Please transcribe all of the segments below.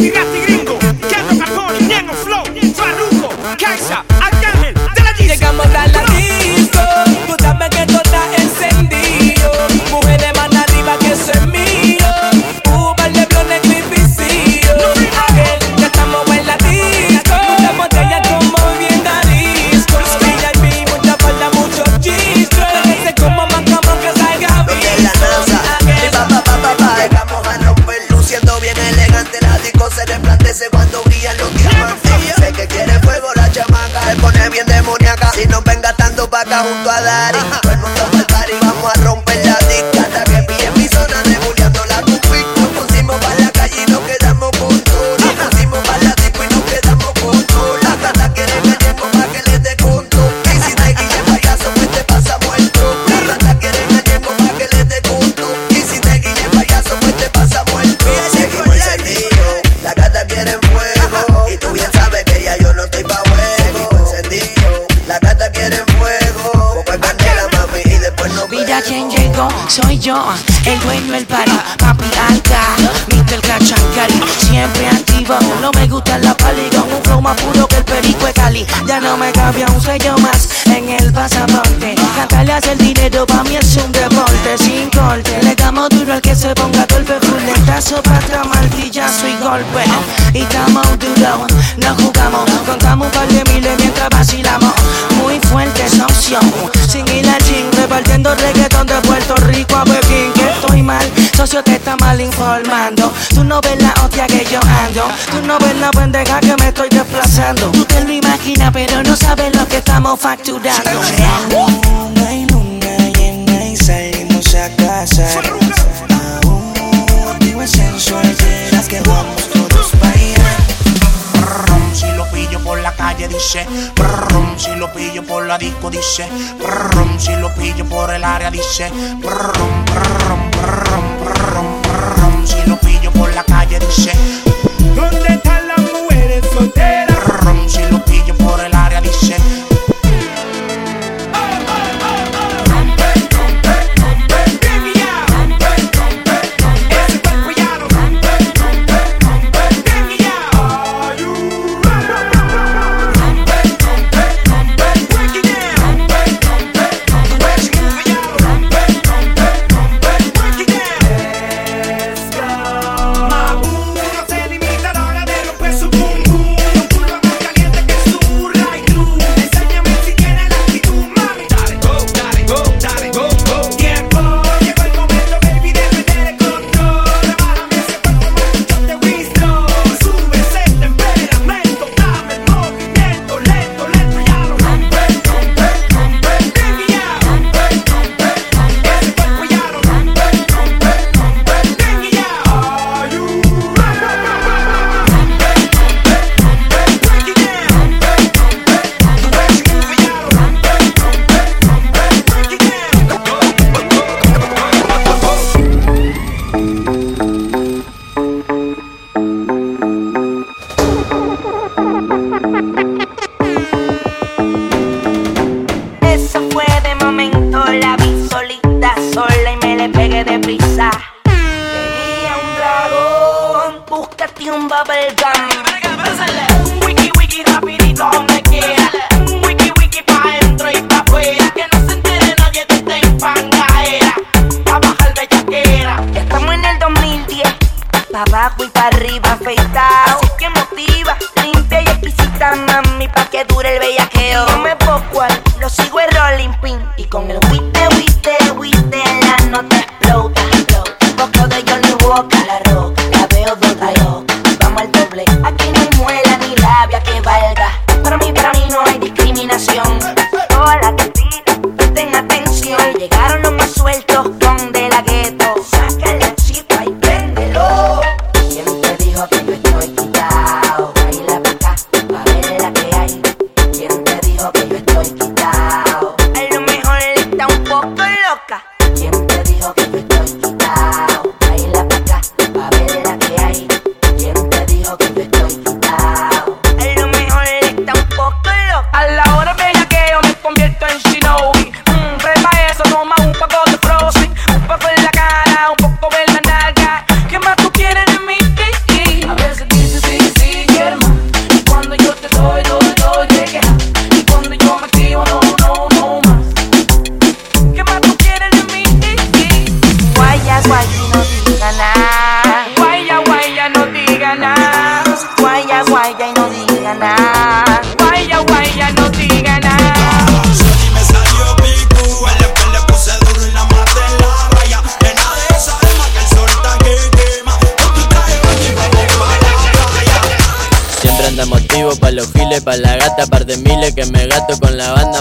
Grazie, got grazie. yo, el dueño el pari, papi alta, Mr. Cachacari, siempre activo, no me gusta la pali, con un flow más puro que el perico de Cali, ya no me cabía un sello más en el pasaporte, cantarle hace el dinero pa' mí es un deporte, sin corte, le damos duro al que se ponga golpe, fuletazo, patra, martillazo y golpe, y estamos duro, no jugamos, contamos un par de miles mientras vacilamos, muy fuerte es opción, sin ir al gym, repartiendo reggaetón de Tú no ves la hostia que yo ando. Tú no ves la pendeja que me estoy desplazando. Tú te lo imaginas, pero no sabes lo que estamos facturando. Luna y luna llena y salimos a casa. Aún digo sensual, las que vamos todos para. Si lo pillo por la calle dice, si lo pillo por la disco dice, si lo pillo por el área dice, si lo pillo por la Pa' abajo y pa' arriba, afeitado. Así que motiva, limpia y exquisita, mami, pa' que dure el bellaqueo.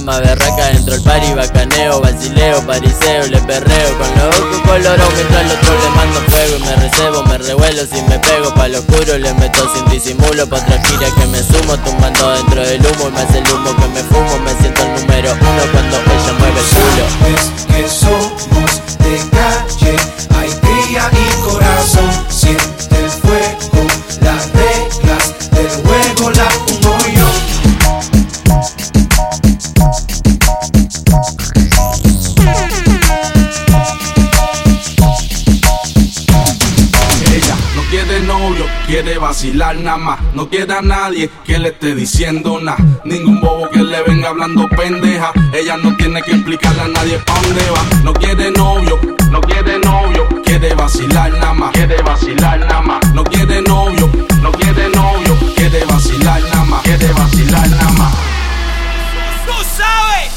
más berraca dentro del party, bacaneo, basileo, pariseo, le perreo con los ojos colorados mientras los otro le mando fuego y me recebo, me revuelo si me pego pa' lo oscuro, le meto sin disimulo pa' otra gira que me sumo, tumbando dentro del humo y me hace el humo que me fumo, me siento el número uno cuando ella mueve el culo. Es que somos nada más. No queda nadie que le esté diciendo nada. Ningún bobo que le venga hablando pendeja. Ella no tiene que implicarle a nadie pa' dónde va. No quiere novio, no quiere novio. Quiere vacilar nada más, quiere vacilar nada más. No quiere novio, no quiere novio. Quiere vacilar nada más, quiere vacilar nada más. Tú sabes.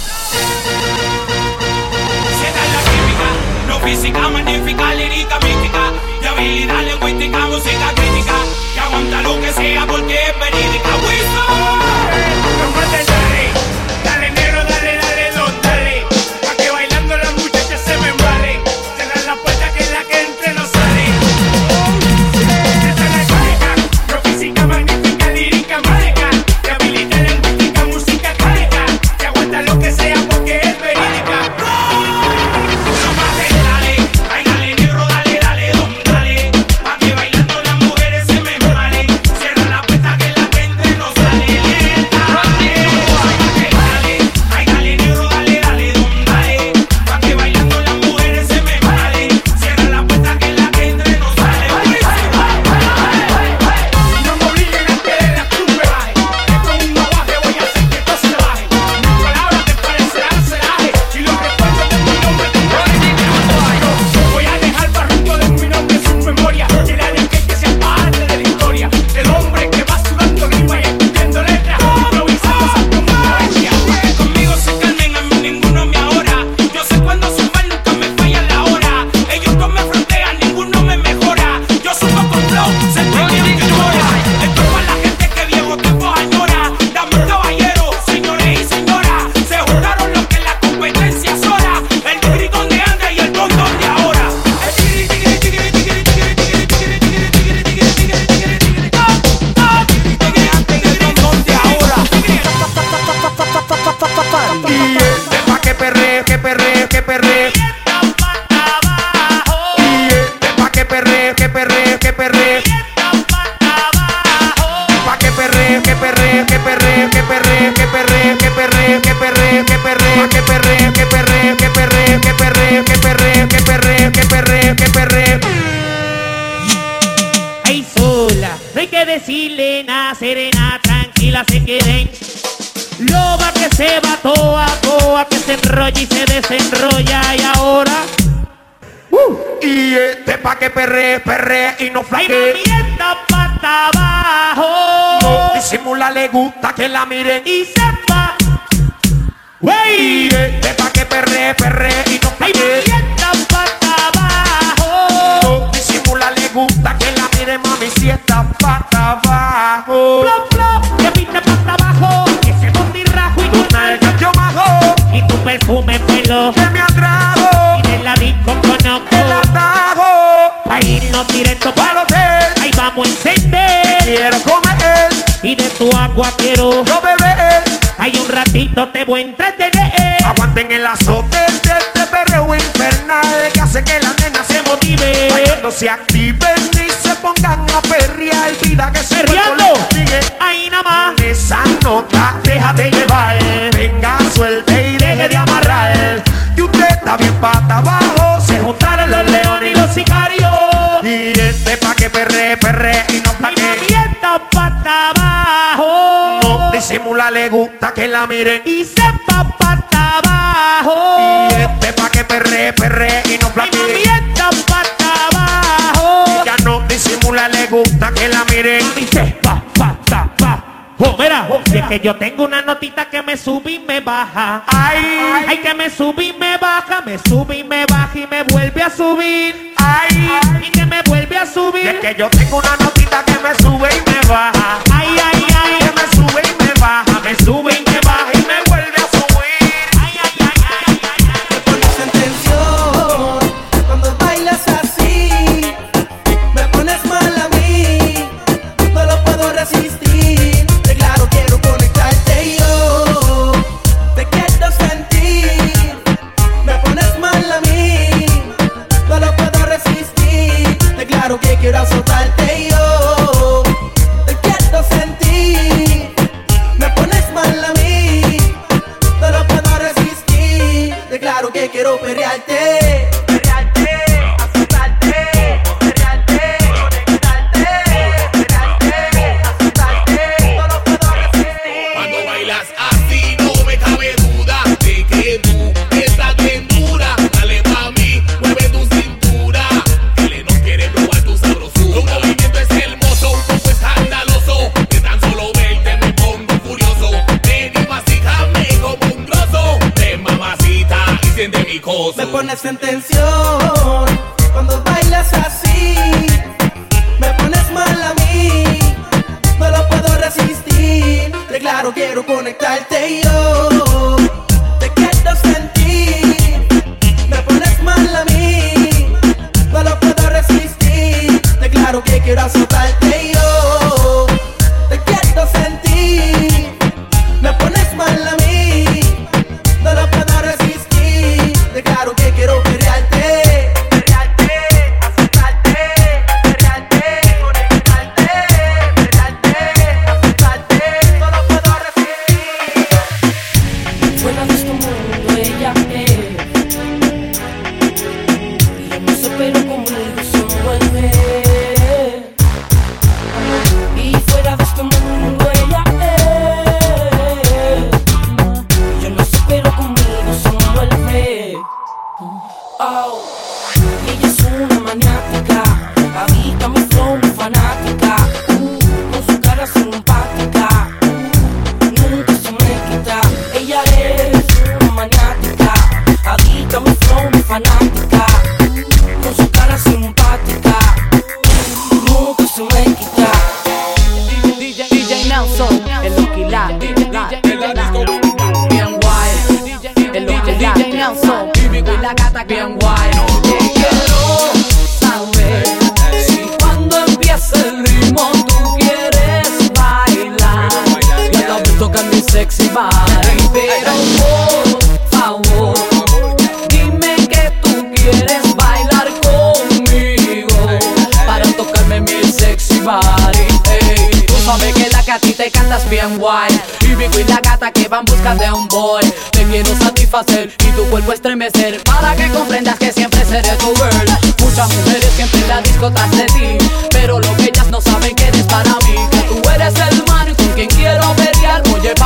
La química, no física, magnífica, lírica, mística, de habilidad lingüística, música aguanta lo que sea porque es verídica Wizard. enrolla y se desenrolla y ahora. Uh, y este pa' que perre, perre y no flaque. Y la pata abajo. No disimula, le gusta que la mire y sepa. Wey. Y este pa' que perre, perre y no flaque. Y pata abajo. No disimula, le gusta que la mire mami, si está pata abajo. Que pita pata abajo. Perfume pelo. que me atrajo, Y de la disco conozco. el atajo. Ahí no directo Para para hotel, Ahí vamos a encender. quiero comer, Y de tu agua quiero. no beber. Hay un ratito te voy a entretener. Aguanten el azote de este perreo infernal que hace que las nenas se motiven. Bailando se activen y se pongan a perrear. Vida que se sigue. Ahí nada más. Esa nota, déjate llevar. Venga, suelte está bien pata abajo. Se juntaron los leones y los sicarios. Y este pa' que perre, perre y no plaque. mami, esta pata abajo. No disimula, le gusta que la miren. Y sepa pata abajo. Y este pa' que perre, perre y no plaque. esta pata abajo. Ya no disimula, le gusta que la miren. Y sepa Mira, y es que yo tengo una notita que me sube y me baja. Ay, Ay, que me sube y me baja, me sube y me baja y me vuelve a subir. ay. Y que me vuelve a Y es subir. que yo tengo una notita que me sube y me baja. Ay, ay, ay. Que me sube y me baja. Me sube y me te quiero sentir. Me pones mal a mí, no lo puedo resistir. Declaro que quiero azotarte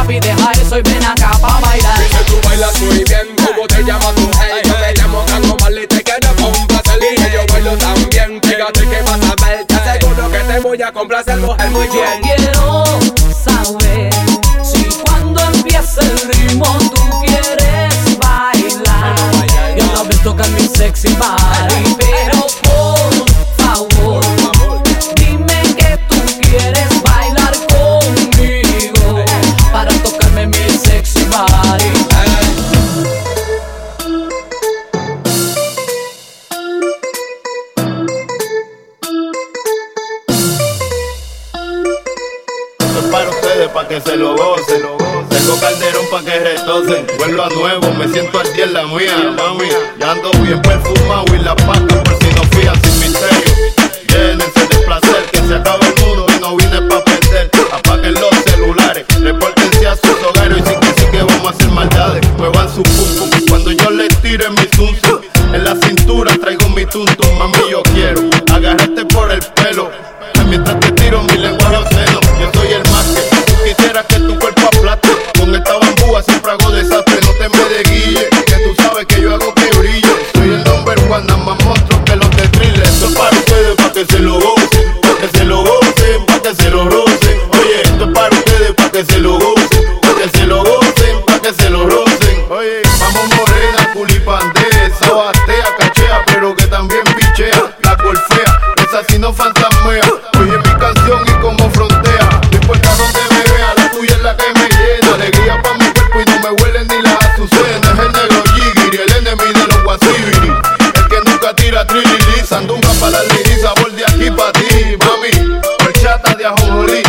papi, deja eso y ven acá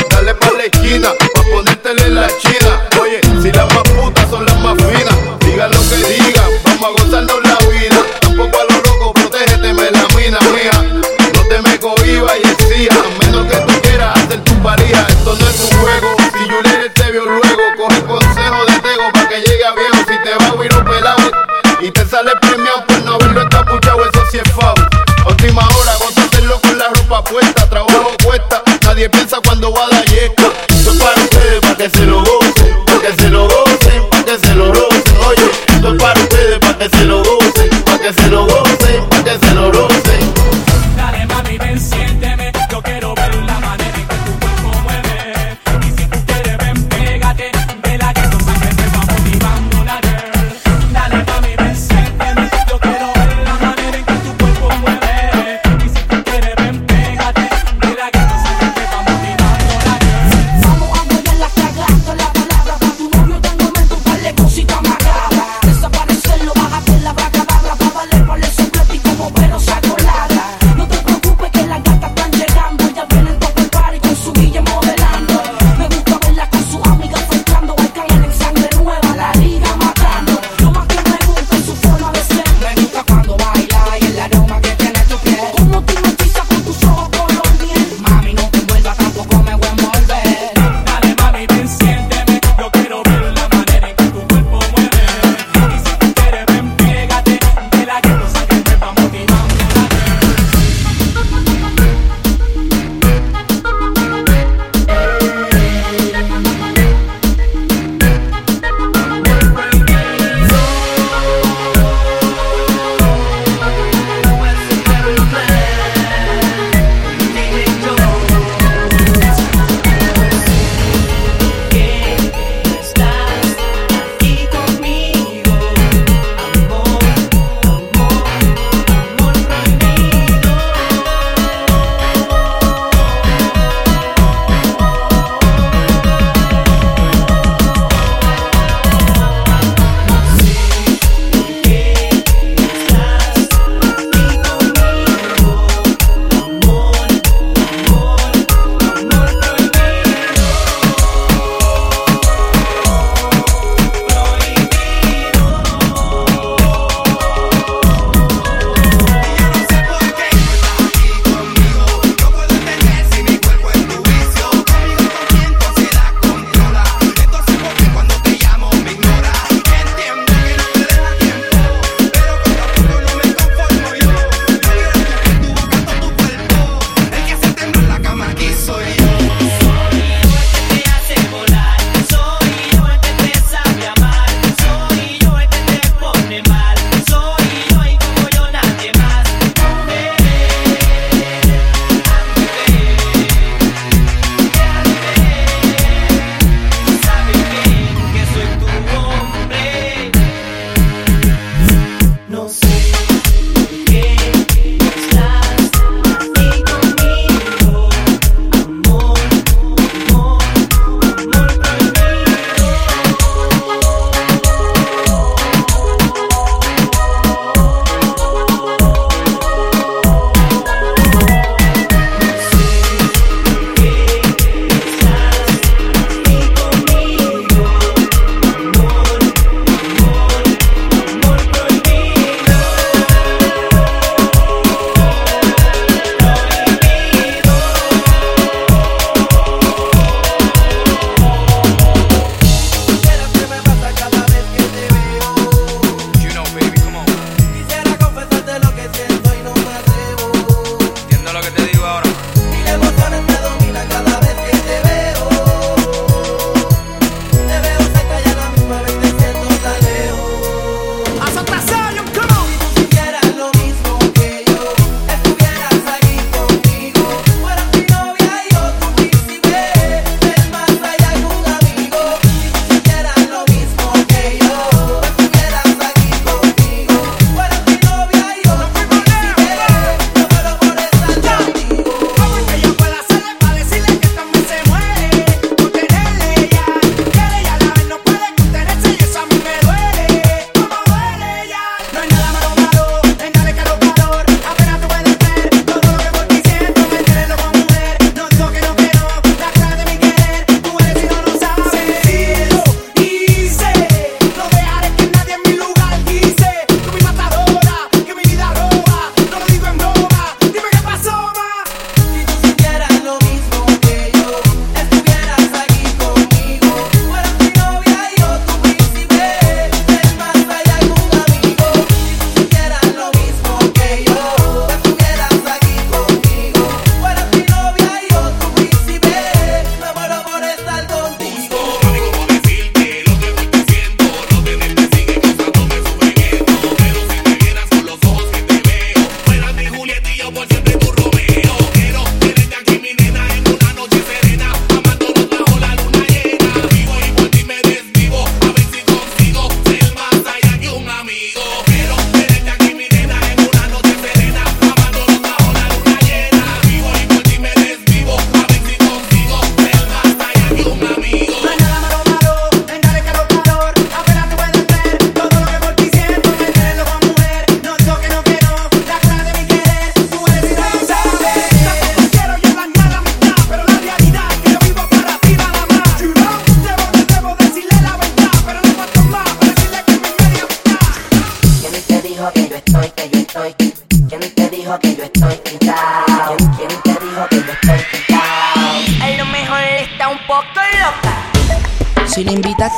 dale pa' la esquina, pa' ponértela en la china.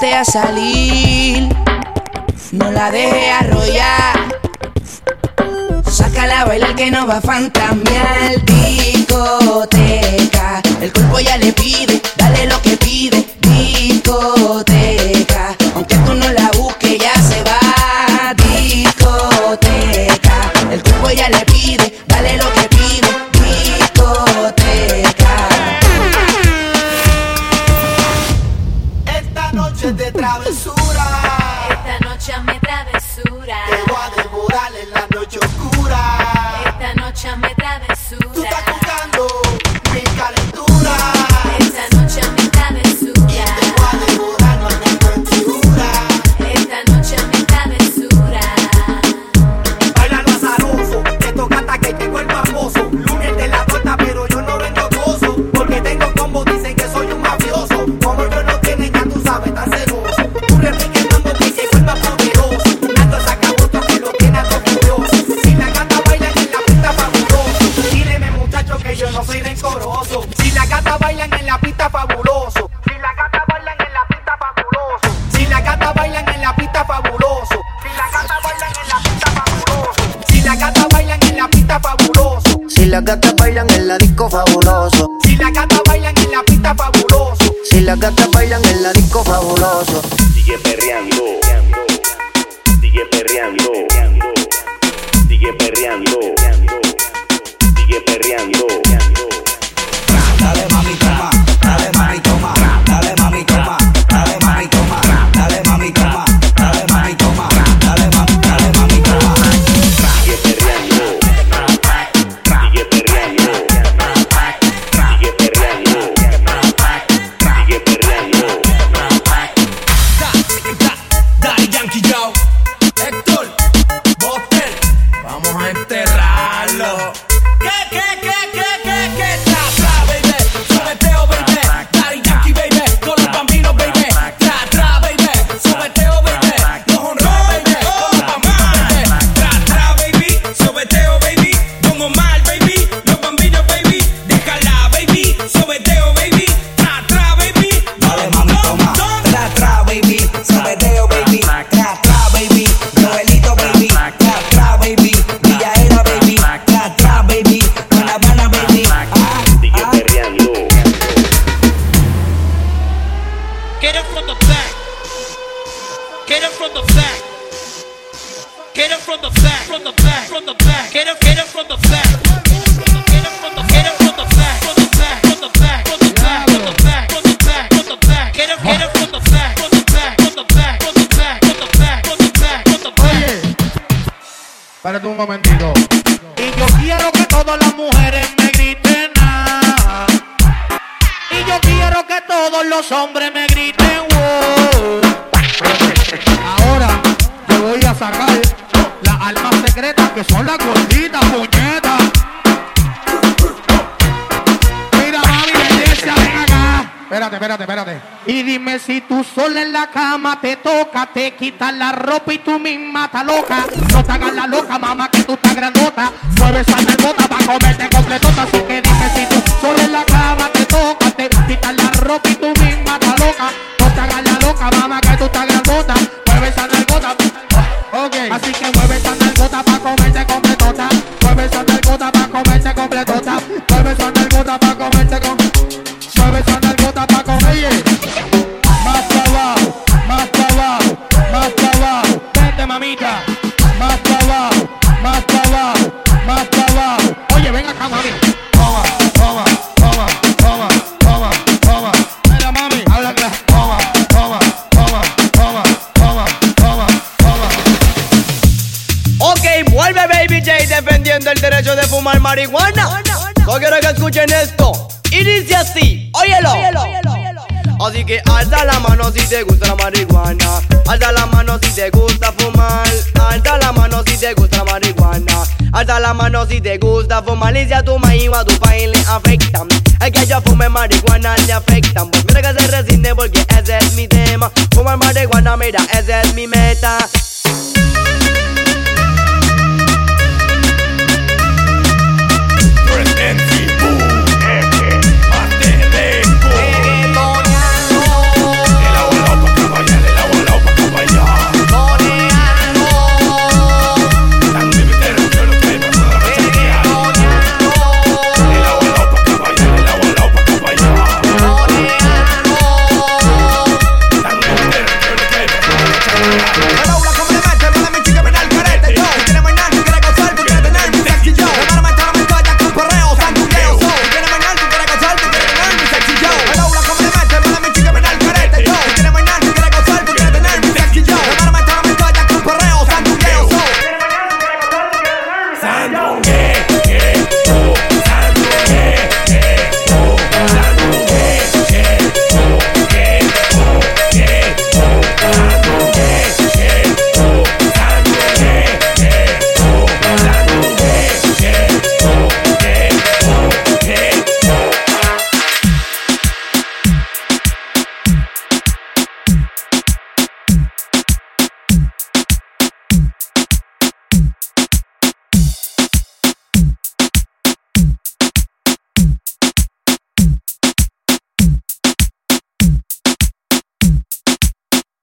a salir. No la dejes arrollar. Sácala a bailar que no va a fantamear. Discoteca. El cuerpo ya le pide, dale lo que pide. Si las gatas bailan en la disco fabuloso. Si las gatas bailan en la pista fabuloso. Si las gatas bailan en la disco fabuloso. Sigue perreando sacar las almas secretas que son las gorditas, puñetas. Mira, mami, belleza, ven acá. Espérate, espérate, espérate. Y dime si tú sola en la cama te toca, te quitas la ropa y tú misma estás loca. No te hagas la loca, mamá, que tú estás grandota. Mueve esa nalgota para comerte completota. Así que dime si tú sola en la cama te toca, te quitas la ropa y tú misma estás loca. No te hagas la loca, mamá, que tú estás defiende el derecho de fumar marihuana. No quiero que escuchen esto. Y dice así, óyelo. Así que alza la mano si te gusta la marihuana. Alza la mano si te gusta fumar. Alza la mano si te gusta la marihuana. Alza la mano si te gusta fumar. Y si a tu maíz o a tu país le afectan. El que yo fume marihuana le afectan. Pues mira que se resiste porque ese es mi tema. Fumar marihuana, mira, esa es mi meta.